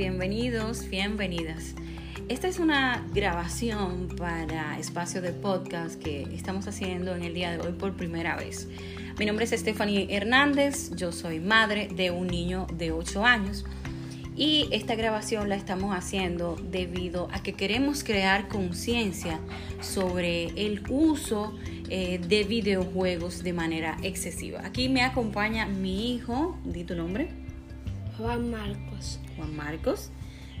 bienvenidos, bienvenidas. Esta es una grabación para espacio de podcast que estamos haciendo en el día de hoy por primera vez. Mi nombre es Stephanie Hernández, yo soy madre de un niño de 8 años y esta grabación la estamos haciendo debido a que queremos crear conciencia sobre el uso eh, de videojuegos de manera excesiva. Aquí me acompaña mi hijo, di tu nombre. Juan Marcos. Juan Marcos.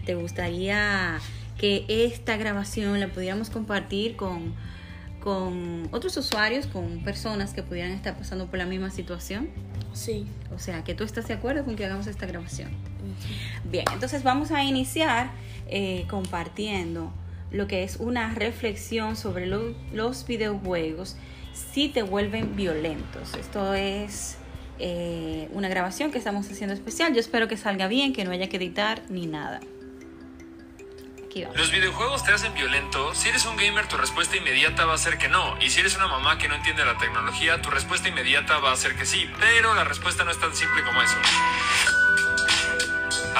¿Te gustaría que esta grabación la pudiéramos compartir con, con otros usuarios, con personas que pudieran estar pasando por la misma situación? Sí. O sea, que tú estás de acuerdo con que hagamos esta grabación. Bien, entonces vamos a iniciar eh, compartiendo lo que es una reflexión sobre los videojuegos si te vuelven violentos. Esto es eh, una grabación que estamos haciendo especial. Yo espero que salga bien, que no haya que editar ni nada. Los videojuegos te hacen violento. Si eres un gamer, tu respuesta inmediata va a ser que no. Y si eres una mamá que no entiende la tecnología, tu respuesta inmediata va a ser que sí. Pero la respuesta no es tan simple como eso.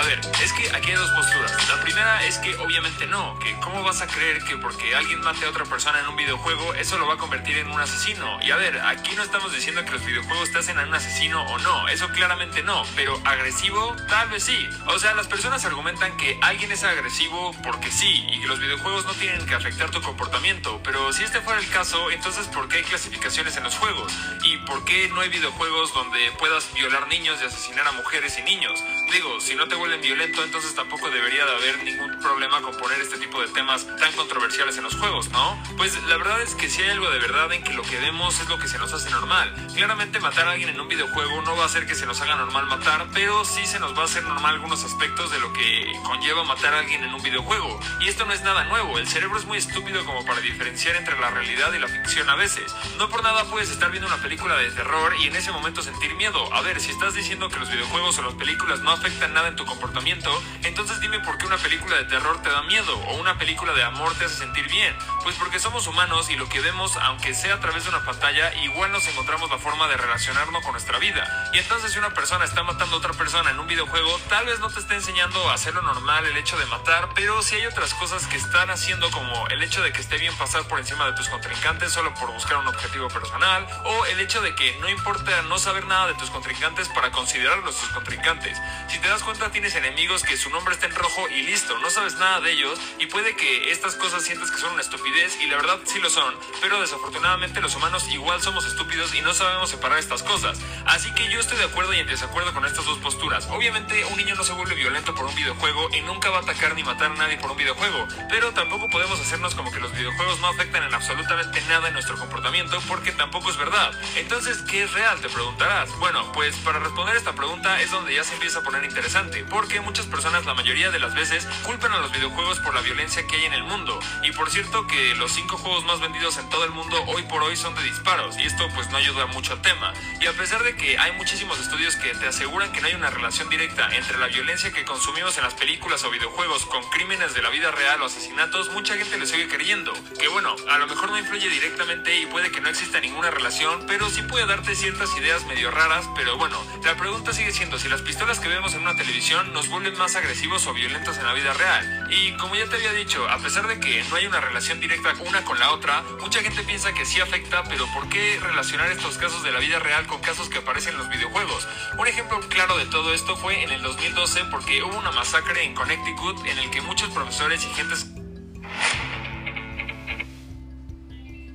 A ver, es que aquí hay dos posturas. La primera es que obviamente no, que cómo vas a creer que porque alguien mate a otra persona en un videojuego, eso lo va a convertir en un asesino. Y a ver, aquí no estamos diciendo que los videojuegos te hacen a un asesino o no, eso claramente no, pero agresivo tal vez sí. O sea, las personas argumentan que alguien es agresivo porque sí, y que los videojuegos no tienen que afectar tu comportamiento, pero si este fuera el caso, entonces ¿por qué hay clasificaciones en los juegos? ¿Y por qué no hay videojuegos donde puedas violar niños y asesinar a mujeres y niños? Digo, si no te vuelven violento, entonces tampoco debería de haber ningún problema con poner este tipo de temas tan controversiales en los juegos, ¿no? Pues la verdad es que si hay algo de verdad en que lo que vemos es lo que se nos hace normal. Claramente matar a alguien en un videojuego no va a hacer que se nos haga normal matar, pero sí se nos va a hacer normal algunos aspectos de lo que conlleva matar a alguien en un videojuego. Y esto no es nada nuevo, el cerebro es muy estúpido como para diferenciar entre la realidad y la ficción a veces. No por nada puedes estar viendo una película de terror y en ese momento sentir miedo. A ver, si estás diciendo que los videojuegos o las películas no afectan nada en tu comportamiento, entonces dime por qué una película de terror te da miedo o una película de amor te hace sentir bien. Pues porque somos humanos y lo que vemos, aunque sea a través de una pantalla, igual nos encontramos la forma de relacionarnos con nuestra vida. Y entonces si una persona está matando a otra persona en un videojuego, tal vez no te esté enseñando a hacerlo normal el hecho de matar, pero si hay otras cosas que están haciendo como el hecho de que esté bien pasar por encima de tus contrincantes solo por buscar un objetivo personal, o el hecho de que no importa no saber nada de tus contrincantes para considerarlos tus contrincantes. Si te das cuenta tienes enemigos que su nombre está en rojo y listo, no sabes nada de ellos y puede que estas cosas sientas que son una estupidez y la verdad sí lo son, pero desafortunadamente los humanos igual somos estúpidos y no sabemos separar estas cosas. Así que yo estoy de acuerdo y en desacuerdo con estas dos posturas. Obviamente un niño no se vuelve violento por un videojuego y nunca va a atacar ni matar a nadie por un videojuego, pero tampoco podemos hacernos como que los videojuegos no afectan en absolutamente nada en nuestro comportamiento porque tampoco es verdad. Entonces, ¿qué es real? Te preguntarás. Bueno, pues para responder esta pregunta es donde ya se empieza a poner interesante, porque muchas personas la mayoría de las veces culpan a los videojuegos por la violencia que hay en el mundo. Y por cierto que los cinco juegos más vendidos en todo el mundo hoy por hoy son de disparos, y esto pues no ayuda mucho al tema. Y a pesar de que hay muchísimos estudios que te aseguran que no hay una relación directa entre la violencia que consumimos en las películas o videojuegos con crímenes de la vida real o asesinatos, mucha gente le sigue creyendo. Que bueno, a lo mejor no influye directamente y puede que no exista ninguna relación, pero sí puede darte ciertas ideas medio raras, pero bueno, la pregunta sigue siendo si las pistolas que vemos en una televisión nos vuelven más agresivos o violentos en la vida real. Y como ya te había dicho, a pesar de que no hay una relación directa una con la otra, mucha gente piensa que sí afecta, pero ¿por qué relacionar estos casos de la vida real con casos que aparecen en los videojuegos? Un ejemplo claro de todo esto fue en el 2012 porque hubo una masacre en Connecticut en el que muchos profesores y gentes...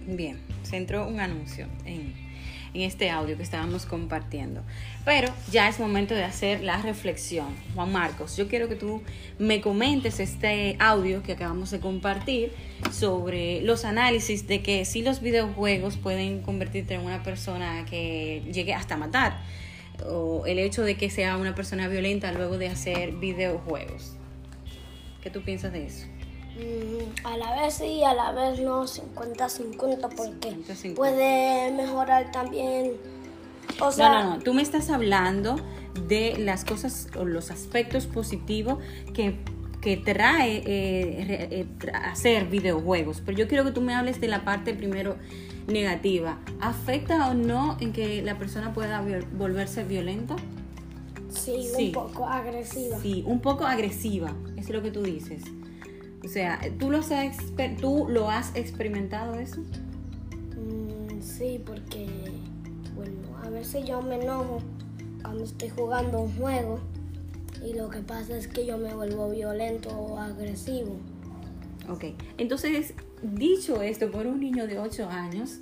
Bien, se entró un anuncio en en este audio que estábamos compartiendo. Pero ya es momento de hacer la reflexión. Juan Marcos, yo quiero que tú me comentes este audio que acabamos de compartir sobre los análisis de que si los videojuegos pueden convertirte en una persona que llegue hasta matar o el hecho de que sea una persona violenta luego de hacer videojuegos. ¿Qué tú piensas de eso? Mm, a la vez sí, a la vez no, 50-50, porque puede mejorar también. O sea, no, no, no, tú me estás hablando de las cosas o los aspectos positivos que, que trae eh, eh, hacer videojuegos, pero yo quiero que tú me hables de la parte primero negativa. ¿Afecta o no en que la persona pueda volverse violenta? Sí, un poco agresiva. Sí, un poco agresiva, es lo que tú dices. O sea, ¿tú lo has, ¿tú lo has experimentado eso? Mm, sí, porque, bueno, a veces yo me enojo cuando estoy jugando un juego y lo que pasa es que yo me vuelvo violento o agresivo. Ok, entonces, dicho esto por un niño de 8 años,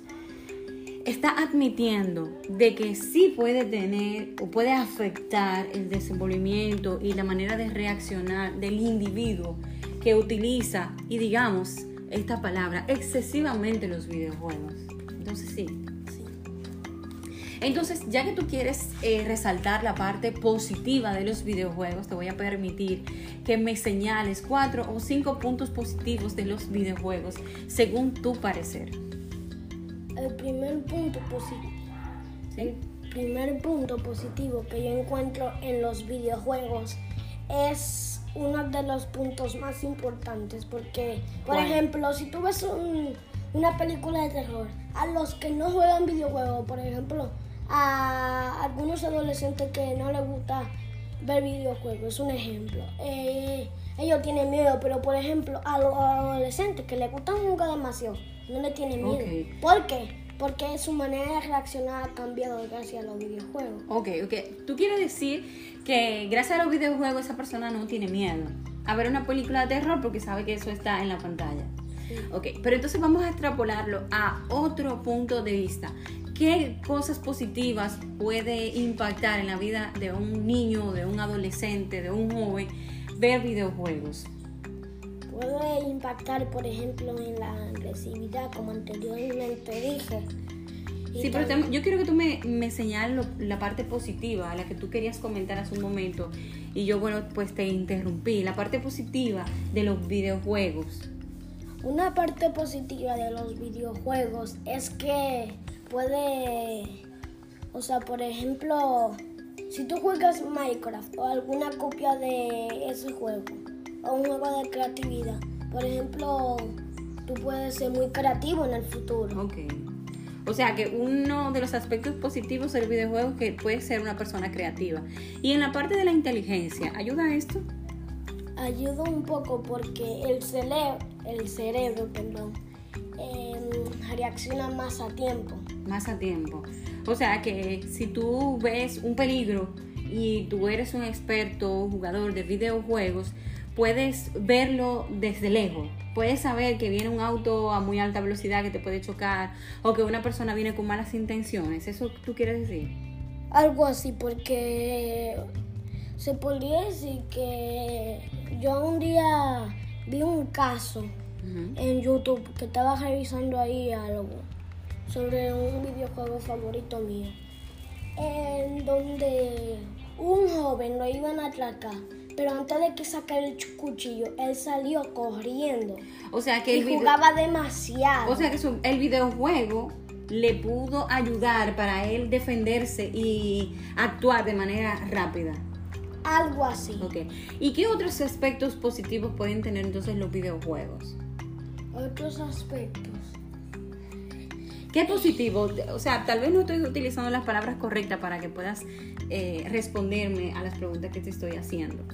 está admitiendo de que sí puede tener o puede afectar el desenvolvimiento y la manera de reaccionar del individuo que utiliza, y digamos esta palabra, excesivamente los videojuegos. Entonces sí. Entonces, ya que tú quieres eh, resaltar la parte positiva de los videojuegos, te voy a permitir que me señales cuatro o cinco puntos positivos de los videojuegos según tu parecer el primer punto positivo. El primer punto positivo que yo encuentro en los videojuegos es uno de los puntos más importantes porque, por ejemplo, si tú ves una película de terror, a los que no juegan videojuegos, por ejemplo, a algunos adolescentes que no les gusta ver videojuegos, es un ejemplo. Eh, ellos tienen miedo, pero por ejemplo, a los adolescentes que les gustan jugar demasiado, no le tienen miedo. ¿Por qué? Porque su manera de reaccionar ha cambiado gracias a los videojuegos. Ok, ok. Tú quieres decir que gracias a los videojuegos esa persona no tiene miedo a ver una película de terror porque sabe que eso está en la pantalla. Ok, pero entonces vamos a extrapolarlo a otro punto de vista. ¿Qué cosas positivas puede impactar en la vida de un niño, de un adolescente, de un joven ver videojuegos? Puede impactar, por ejemplo, en la agresividad, como anteriormente dije. sí, pero yo quiero que tú me, me señales la parte positiva, la que tú querías comentar hace un momento, y yo, bueno, pues te interrumpí. La parte positiva de los videojuegos. Una parte positiva de los videojuegos es que puede, o sea, por ejemplo, si tú juegas Minecraft o alguna copia de ese juego, o un juego de creatividad. Por ejemplo, tú puedes ser muy creativo en el futuro. Ok. O sea que uno de los aspectos positivos del videojuego es que puedes ser una persona creativa. Y en la parte de la inteligencia, ¿ayuda esto? Ayuda un poco porque el, cerebro, el cerebro perdón, em, reacciona más a tiempo. Más a tiempo. O sea que si tú ves un peligro y tú eres un experto jugador de videojuegos, puedes verlo desde lejos. Puedes saber que viene un auto a muy alta velocidad que te puede chocar o que una persona viene con malas intenciones. ¿Eso tú quieres decir? Algo así, porque se podría decir que yo un día vi un caso en YouTube que estaba revisando ahí algo sobre un videojuego favorito mío, en donde un joven lo iban a atracar pero antes de que sacara el cuchillo, él salió corriendo. O sea que y jugaba demasiado. O sea que el videojuego le pudo ayudar para él defenderse y actuar de manera rápida. Algo así. Okay. ¿Y qué otros aspectos positivos pueden tener entonces los videojuegos? Otros aspectos. ¿Qué positivo? O sea, tal vez no estoy utilizando las palabras correctas para que puedas eh, responderme a las preguntas que te estoy haciendo.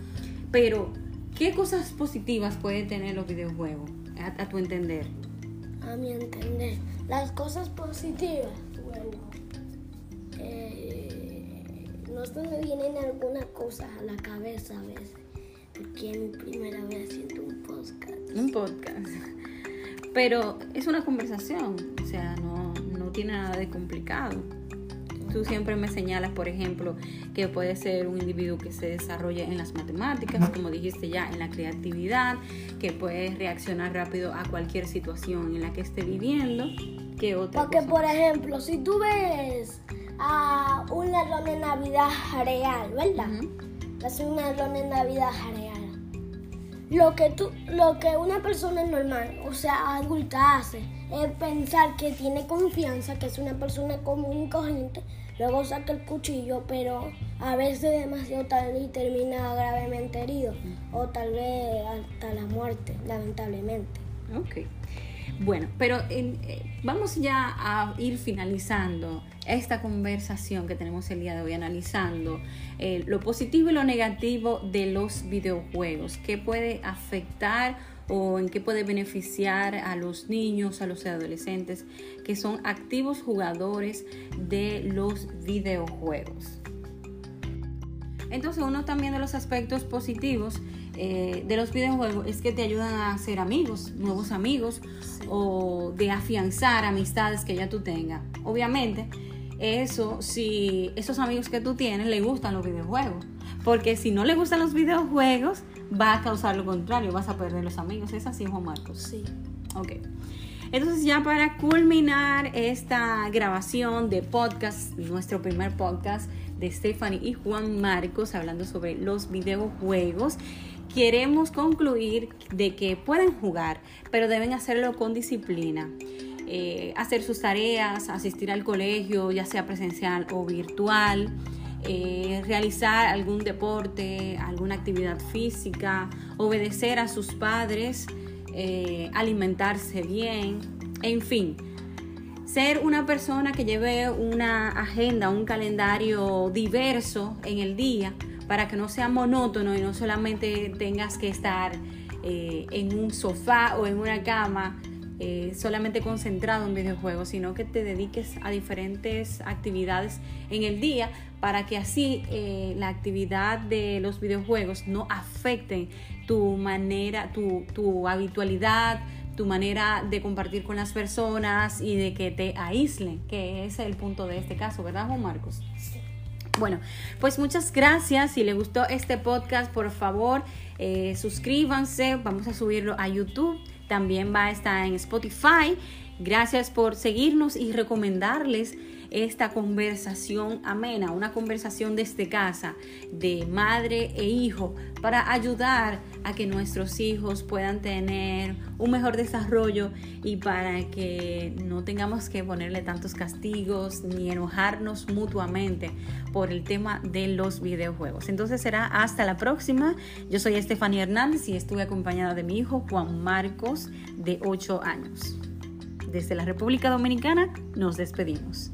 Pero, ¿qué cosas positivas pueden tener los videojuegos, a, tu entender? A mi entender, las cosas positivas, bueno, eh, no se me vienen algunas cosas a la cabeza a veces, porque es mi primera vez haciendo un podcast. Un podcast. Pero es una conversación, o sea, no, tiene nada de complicado. Tú siempre me señalas, por ejemplo, que puede ser un individuo que se desarrolle en las matemáticas, como dijiste ya, en la creatividad, que puede reaccionar rápido a cualquier situación en la que esté viviendo. ¿Qué otra Porque, por ejemplo, si tú ves a un ladrón de Navidad real, ¿verdad? Es un ladrón de Navidad real. Lo que, tú, lo que una persona normal, o sea, adulta hace, es pensar que tiene confianza, que es una persona común y corriente, luego saca el cuchillo, pero a veces demasiado tarde y termina gravemente herido, o tal vez hasta la muerte, lamentablemente. Ok. Bueno, pero eh, vamos ya a ir finalizando esta conversación que tenemos el día de hoy, analizando eh, lo positivo y lo negativo de los videojuegos, qué puede afectar o en qué puede beneficiar a los niños, a los adolescentes que son activos jugadores de los videojuegos. Entonces uno también de los aspectos positivos eh, de los videojuegos es que te ayudan a hacer amigos, nuevos amigos o de afianzar amistades que ya tú tengas. Obviamente, eso si esos amigos que tú tienes le gustan los videojuegos. Porque si no le gustan los videojuegos, va a causar lo contrario, vas a perder los amigos. ¿Es así, Juan Marcos? Sí. Ok. Entonces ya para culminar esta grabación de podcast, nuestro primer podcast de Stephanie y Juan Marcos hablando sobre los videojuegos, queremos concluir de que pueden jugar, pero deben hacerlo con disciplina. Eh, hacer sus tareas, asistir al colegio, ya sea presencial o virtual, eh, realizar algún deporte, alguna actividad física, obedecer a sus padres, eh, alimentarse bien, en fin. Ser una persona que lleve una agenda, un calendario diverso en el día para que no sea monótono y no solamente tengas que estar eh, en un sofá o en una cama eh, solamente concentrado en videojuegos, sino que te dediques a diferentes actividades en el día para que así eh, la actividad de los videojuegos no afecten tu manera, tu, tu habitualidad, tu manera de compartir con las personas y de que te aíslen, que es el punto de este caso, ¿verdad, Juan Marcos? Bueno, pues muchas gracias. Si les gustó este podcast, por favor, eh, suscríbanse. Vamos a subirlo a YouTube también va a estar en Spotify. Gracias por seguirnos y recomendarles esta conversación amena, una conversación desde casa de madre e hijo para ayudar a que nuestros hijos puedan tener un mejor desarrollo y para que no tengamos que ponerle tantos castigos ni enojarnos mutuamente por el tema de los videojuegos. Entonces será hasta la próxima. Yo soy Estefania Hernández y estuve acompañada de mi hijo Juan Marcos de 8 años. Desde la República Dominicana nos despedimos.